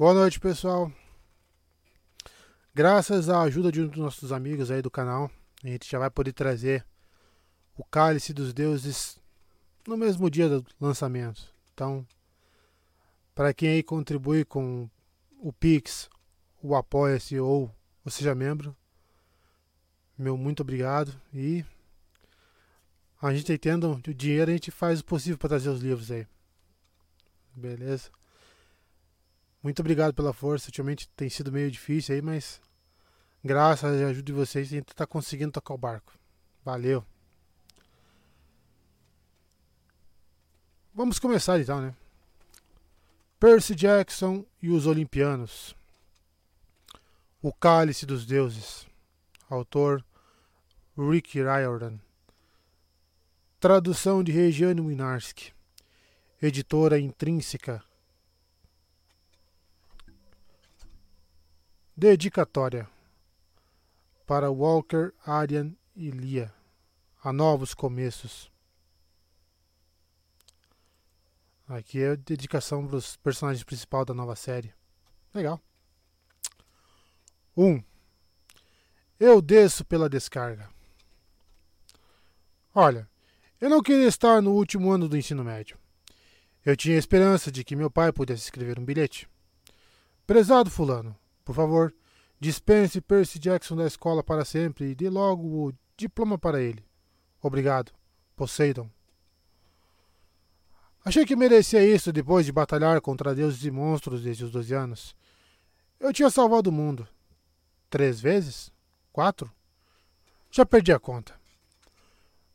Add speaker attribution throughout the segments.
Speaker 1: Boa noite, pessoal. Graças à ajuda de um dos nossos amigos aí do canal, a gente já vai poder trazer o Cálice dos Deuses no mesmo dia do lançamento. Então, para quem aí contribui com o Pix, o Apoia-se ou o Seja Membro, meu muito obrigado e a gente tendo o dinheiro, a gente faz o possível para trazer os livros aí. Beleza? Muito obrigado pela força. Ultimamente tem sido meio difícil aí, mas graças à ajuda de vocês a gente está conseguindo tocar o barco. Valeu. Vamos começar então, né? Percy Jackson e os Olimpianos. O Cálice dos Deuses. Autor Rick Riordan. Tradução de Regiane Winarski. Editora Intrínseca Dedicatória para Walker, Arian e Lia. A novos começos. Aqui é a dedicação para os personagens principais da nova série. Legal. 1. Um, eu desço pela descarga. Olha, eu não queria estar no último ano do ensino médio. Eu tinha esperança de que meu pai pudesse escrever um bilhete. Prezado Fulano, por favor, dispense Percy Jackson da escola para sempre e dê logo o diploma para ele. Obrigado. Poseidon. Achei que merecia isso depois de batalhar contra deuses e monstros desde os 12 anos. Eu tinha salvado o mundo. Três vezes? Quatro? Já perdi a conta.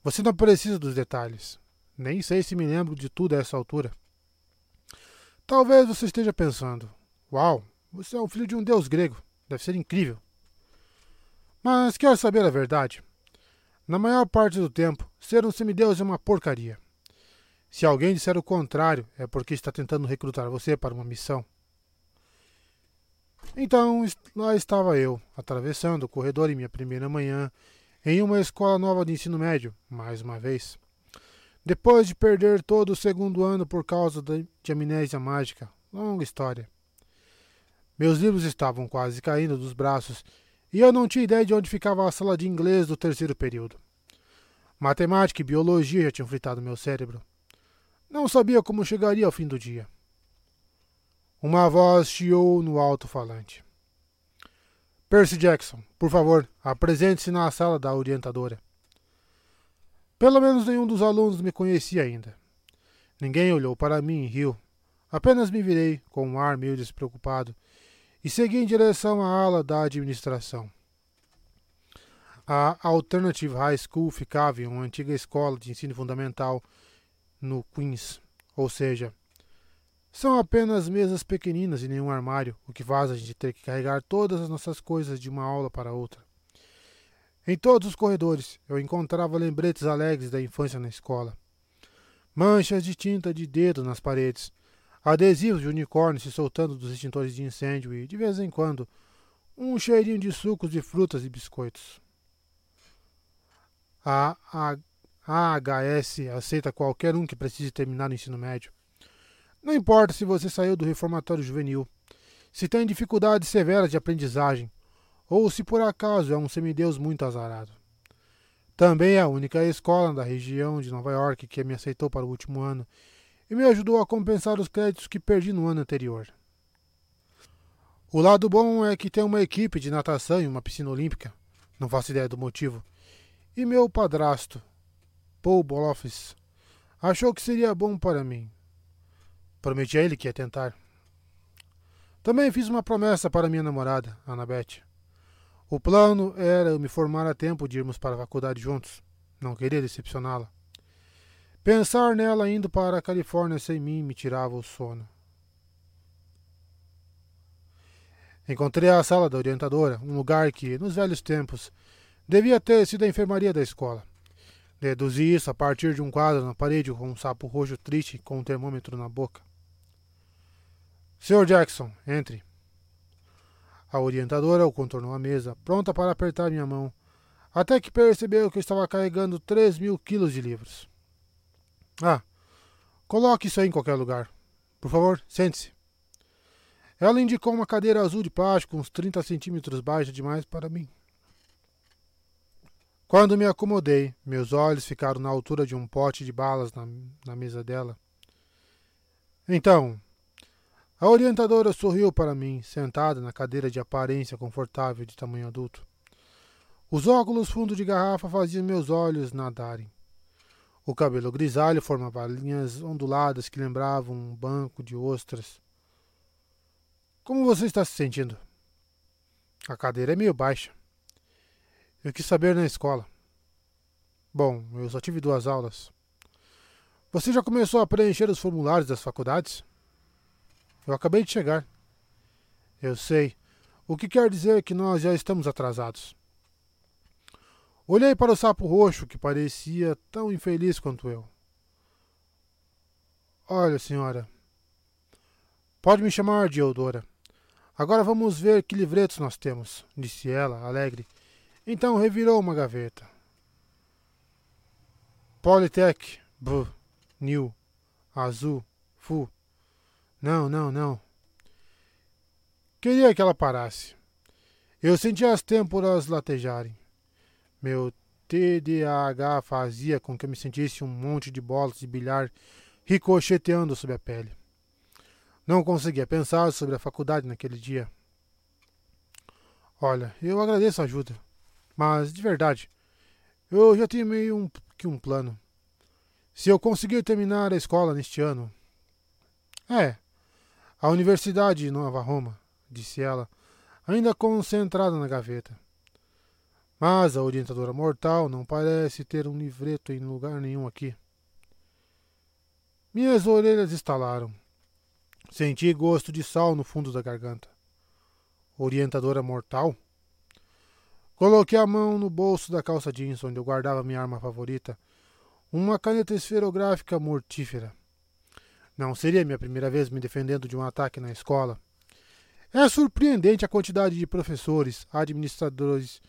Speaker 1: Você não precisa dos detalhes. Nem sei se me lembro de tudo a essa altura. Talvez você esteja pensando: Uau, você é o filho de um deus grego. Deve ser incrível. Mas quer saber a verdade? Na maior parte do tempo, ser um semideus é uma porcaria. Se alguém disser o contrário, é porque está tentando recrutar você para uma missão. Então, lá estava eu, atravessando o corredor em minha primeira manhã, em uma escola nova de ensino médio, mais uma vez. Depois de perder todo o segundo ano por causa de amnésia mágica, longa história. Meus livros estavam quase caindo dos braços e eu não tinha ideia de onde ficava a sala de inglês do terceiro período. Matemática e biologia já tinham fritado meu cérebro. Não sabia como chegaria ao fim do dia. Uma voz chiou no alto-falante. Percy Jackson, por favor, apresente-se na sala da orientadora. Pelo menos nenhum dos alunos me conhecia ainda. Ninguém olhou para mim e riu. Apenas me virei, com um ar meio despreocupado, e segui em direção à ala da administração. A Alternative High School ficava em uma antiga escola de ensino fundamental no Queens, ou seja, são apenas mesas pequeninas e nenhum armário, o que faz a gente ter que carregar todas as nossas coisas de uma aula para outra. Em todos os corredores eu encontrava lembretes alegres da infância na escola. Manchas de tinta de dedo nas paredes, adesivos de unicórnio se soltando dos extintores de incêndio e, de vez em quando, um cheirinho de sucos de frutas e biscoitos. A AHS aceita qualquer um que precise terminar o ensino médio. Não importa se você saiu do reformatório juvenil, se tem dificuldades severas de aprendizagem, ou se por acaso é um semideus muito azarado. Também é a única escola da região de Nova York que me aceitou para o último ano e me ajudou a compensar os créditos que perdi no ano anterior. O lado bom é que tem uma equipe de natação e uma piscina olímpica. Não faço ideia do motivo. E meu padrasto, Paul Bolofis, achou que seria bom para mim. Prometi a ele que ia tentar. Também fiz uma promessa para minha namorada, Annabeth. O plano era eu me formar a tempo de irmos para a faculdade juntos. Não queria decepcioná-la. Pensar nela indo para a Califórnia sem mim me tirava o sono. Encontrei a sala da orientadora, um lugar que, nos velhos tempos, devia ter sido a enfermaria da escola. Deduzi isso a partir de um quadro na parede com um sapo roxo triste com um termômetro na boca. Sr. Jackson, entre. A orientadora o contornou a mesa, pronta para apertar minha mão, até que percebeu que eu estava carregando três mil quilos de livros. Ah, coloque isso aí em qualquer lugar. Por favor, sente-se. Ela indicou uma cadeira azul de plástico, uns 30 centímetros baixa demais para mim. Quando me acomodei, meus olhos ficaram na altura de um pote de balas na, na mesa dela. Então, a orientadora sorriu para mim, sentada na cadeira de aparência confortável de tamanho adulto. Os óculos fundo de garrafa faziam meus olhos nadarem. O cabelo grisalho formava linhas onduladas que lembravam um banco de ostras. Como você está se sentindo? A cadeira é meio baixa. Eu quis saber na escola. Bom, eu só tive duas aulas. Você já começou a preencher os formulários das faculdades? Eu acabei de chegar. Eu sei. O que quer dizer que nós já estamos atrasados. Olhei para o sapo roxo, que parecia tão infeliz quanto eu. Olha, senhora. Pode me chamar de Eudora. Agora vamos ver que livretos nós temos, disse ela, alegre. Então revirou uma gaveta. Polytech, B, New, Azul, Fu, não, não, não. Queria que ela parasse. Eu sentia as têmporas latejarem. Meu TDAH fazia com que eu me sentisse um monte de bolas de bilhar ricocheteando sobre a pele. Não conseguia pensar sobre a faculdade naquele dia. Olha, eu agradeço a ajuda, mas de verdade, eu já tinha meio um, que um plano. Se eu conseguir terminar a escola neste ano. É, a Universidade de Nova Roma, disse ela, ainda concentrada na gaveta. Mas a orientadora mortal não parece ter um livreto em lugar nenhum aqui. Minhas orelhas estalaram. Senti gosto de sal no fundo da garganta. Orientadora mortal? Coloquei a mão no bolso da calça jeans onde eu guardava minha arma favorita, uma caneta esferográfica mortífera. Não seria minha primeira vez me defendendo de um ataque na escola. É surpreendente a quantidade de professores, administradores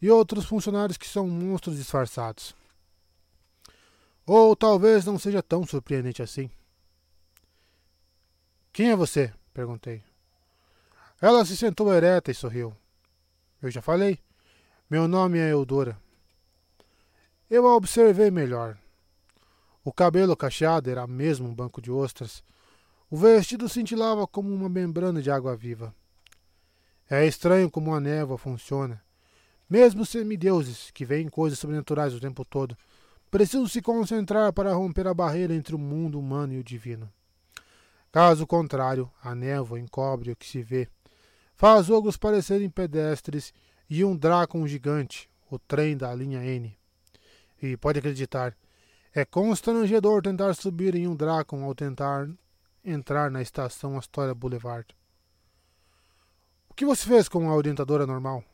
Speaker 1: e outros funcionários que são monstros disfarçados. Ou talvez não seja tão surpreendente assim. Quem é você? perguntei. Ela se sentou ereta e sorriu. Eu já falei. Meu nome é Eudora. Eu a observei melhor. O cabelo cacheado era mesmo um banco de ostras. O vestido cintilava como uma membrana de água viva. É estranho como a névoa funciona. Mesmo semideuses, que veem coisas sobrenaturais o tempo todo, precisam se concentrar para romper a barreira entre o mundo humano e o divino. Caso contrário, a névoa encobre o que se vê, faz ogros parecerem pedestres e um Drácon gigante, o trem da linha N. E pode acreditar, é constrangedor tentar subir em um Dracon ao tentar entrar na estação Astoria Boulevard. O que você fez com a orientadora normal?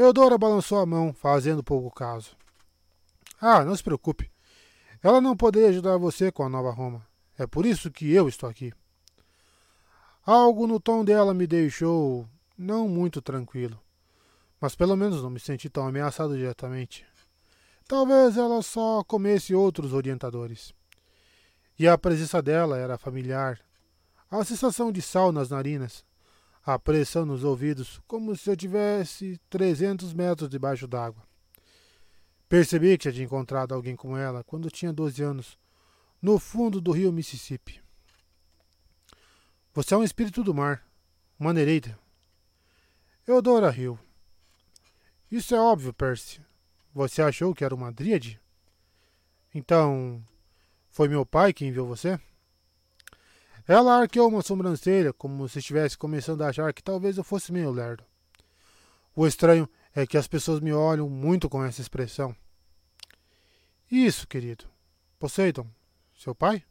Speaker 1: Eudora balançou a mão, fazendo pouco caso. Ah, não se preocupe. Ela não poderia ajudar você com a nova Roma. É por isso que eu estou aqui. Algo no tom dela me deixou não muito tranquilo, mas pelo menos não me senti tão ameaçado diretamente. Talvez ela só comesse outros orientadores. E a presença dela era familiar. A sensação de sal nas narinas, a pressão nos ouvidos, como se eu tivesse 300 metros debaixo d'água. Percebi que tinha encontrado alguém como ela quando tinha 12 anos, no fundo do rio Mississippi. Você é um espírito do mar, uma nereida. Eudora riu. Isso é óbvio, Percy. Você achou que era uma dríade? Então, foi meu pai que enviou você? Ela arqueou uma sobrancelha, como se estivesse começando a achar que talvez eu fosse meio lerdo. O estranho é que as pessoas me olham muito com essa expressão. Isso, querido. Poseidon, seu pai?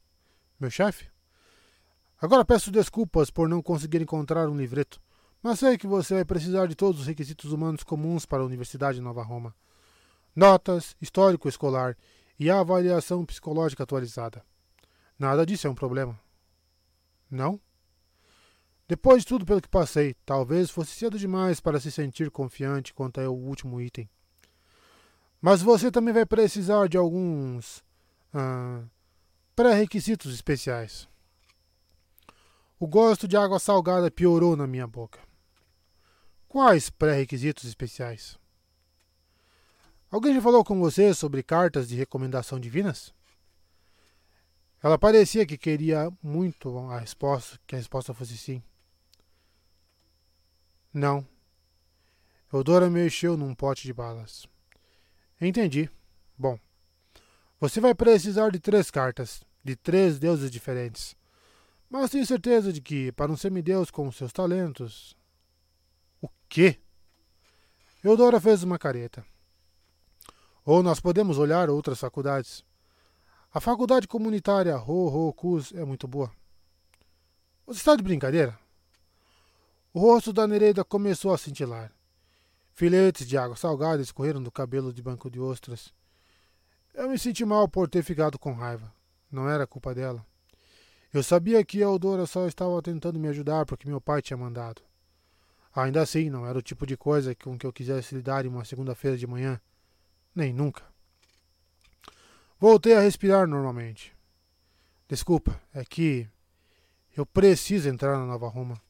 Speaker 1: Meu chefe? Agora peço desculpas por não conseguir encontrar um livreto, mas sei que você vai precisar de todos os requisitos humanos comuns para a Universidade de Nova Roma notas, histórico escolar e avaliação psicológica atualizada. Nada disso é um problema. Não? Depois de tudo pelo que passei, talvez fosse cedo demais para se sentir confiante quanto ao último item. Mas você também vai precisar de alguns ah, pré-requisitos especiais. O gosto de água salgada piorou na minha boca. Quais pré-requisitos especiais? Alguém já falou com você sobre cartas de recomendação divinas? Ela parecia que queria muito a resposta, que a resposta fosse sim. Não. Eudora mexeu num pote de balas. Entendi. Bom, você vai precisar de três cartas, de três deuses diferentes. Mas tenho certeza de que, para um semideus com seus talentos. O quê? Eudora fez uma careta. Ou nós podemos olhar outras faculdades. A faculdade comunitária Ho Ho Cus é muito boa. Você está de brincadeira? O rosto da Nereida começou a cintilar. Filetes de água salgada escorreram do cabelo de banco de ostras. Eu me senti mal por ter ficado com raiva. Não era culpa dela. Eu sabia que a Eudora só estava tentando me ajudar porque meu pai tinha mandado. Ainda assim, não era o tipo de coisa com que eu quisesse lidar em uma segunda-feira de manhã. Nem nunca. Voltei a respirar normalmente. Desculpa, é que eu preciso entrar na Nova Roma.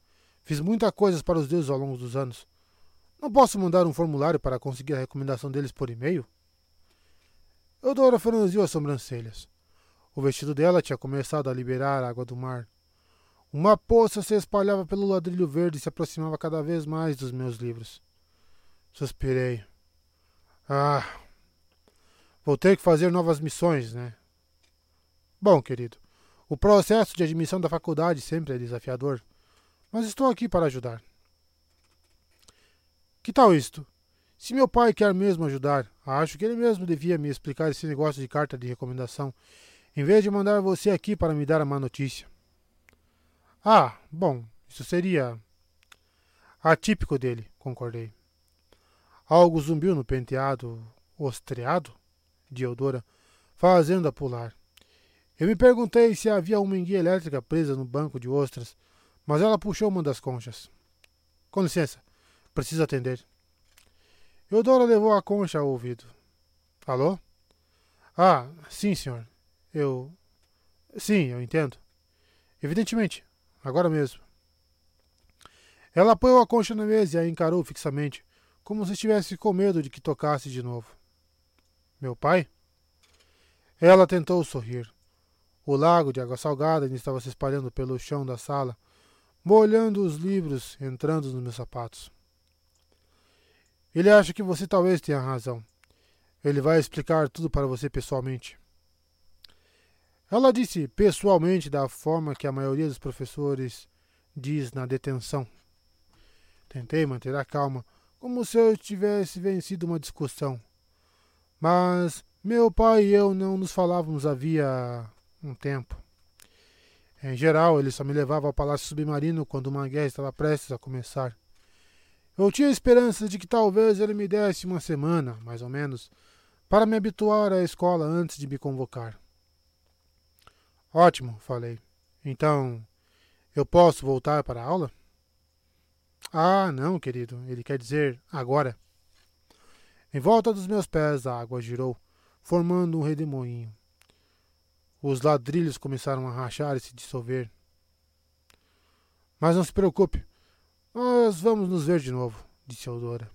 Speaker 1: Fiz muitas coisas para os deuses ao longo dos anos. Não posso mandar um formulário para conseguir a recomendação deles por e-mail? Eudora franziu as sobrancelhas. O vestido dela tinha começado a liberar a água do mar. Uma poça se espalhava pelo ladrilho verde e se aproximava cada vez mais dos meus livros. Suspirei. Ah, vou ter que fazer novas missões, né? Bom, querido, o processo de admissão da faculdade sempre é desafiador, mas estou aqui para ajudar. Que tal isto? Se meu pai quer mesmo ajudar, acho que ele mesmo devia me explicar esse negócio de carta de recomendação, em vez de mandar você aqui para me dar a má notícia. Ah, bom, isso seria atípico dele, concordei. Algo zumbiu no penteado ostreado de Eudora, fazendo-a pular. Eu me perguntei se havia uma enguia elétrica presa no banco de ostras, mas ela puxou uma das conchas. Com licença, Preciso atender. Eudora levou a concha ao ouvido. Alô? Ah, sim, senhor. Eu. Sim, eu entendo. Evidentemente, agora mesmo. Ela apoiou a concha na mesa e a encarou fixamente, como se estivesse com medo de que tocasse de novo. Meu pai? Ela tentou sorrir. O lago de água salgada ainda estava se espalhando pelo chão da sala, molhando os livros entrando nos meus sapatos. Ele acha que você talvez tenha razão. Ele vai explicar tudo para você pessoalmente. Ela disse pessoalmente da forma que a maioria dos professores diz na detenção. Tentei manter a calma, como se eu tivesse vencido uma discussão. Mas meu pai e eu não nos falávamos havia um tempo. Em geral, ele só me levava ao palácio submarino quando uma guerra estava prestes a começar. Eu tinha esperança de que talvez ele me desse uma semana, mais ou menos, para me habituar à escola antes de me convocar. Ótimo, falei. Então, eu posso voltar para a aula? Ah, não, querido. Ele quer dizer agora. Em volta dos meus pés a água girou, formando um redemoinho. Os ladrilhos começaram a rachar e se dissolver. Mas não se preocupe, nós vamos nos ver de novo, disse Eudora.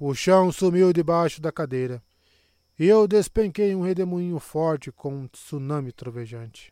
Speaker 1: O chão sumiu debaixo da cadeira e eu despenquei um redemoinho forte com um tsunami trovejante.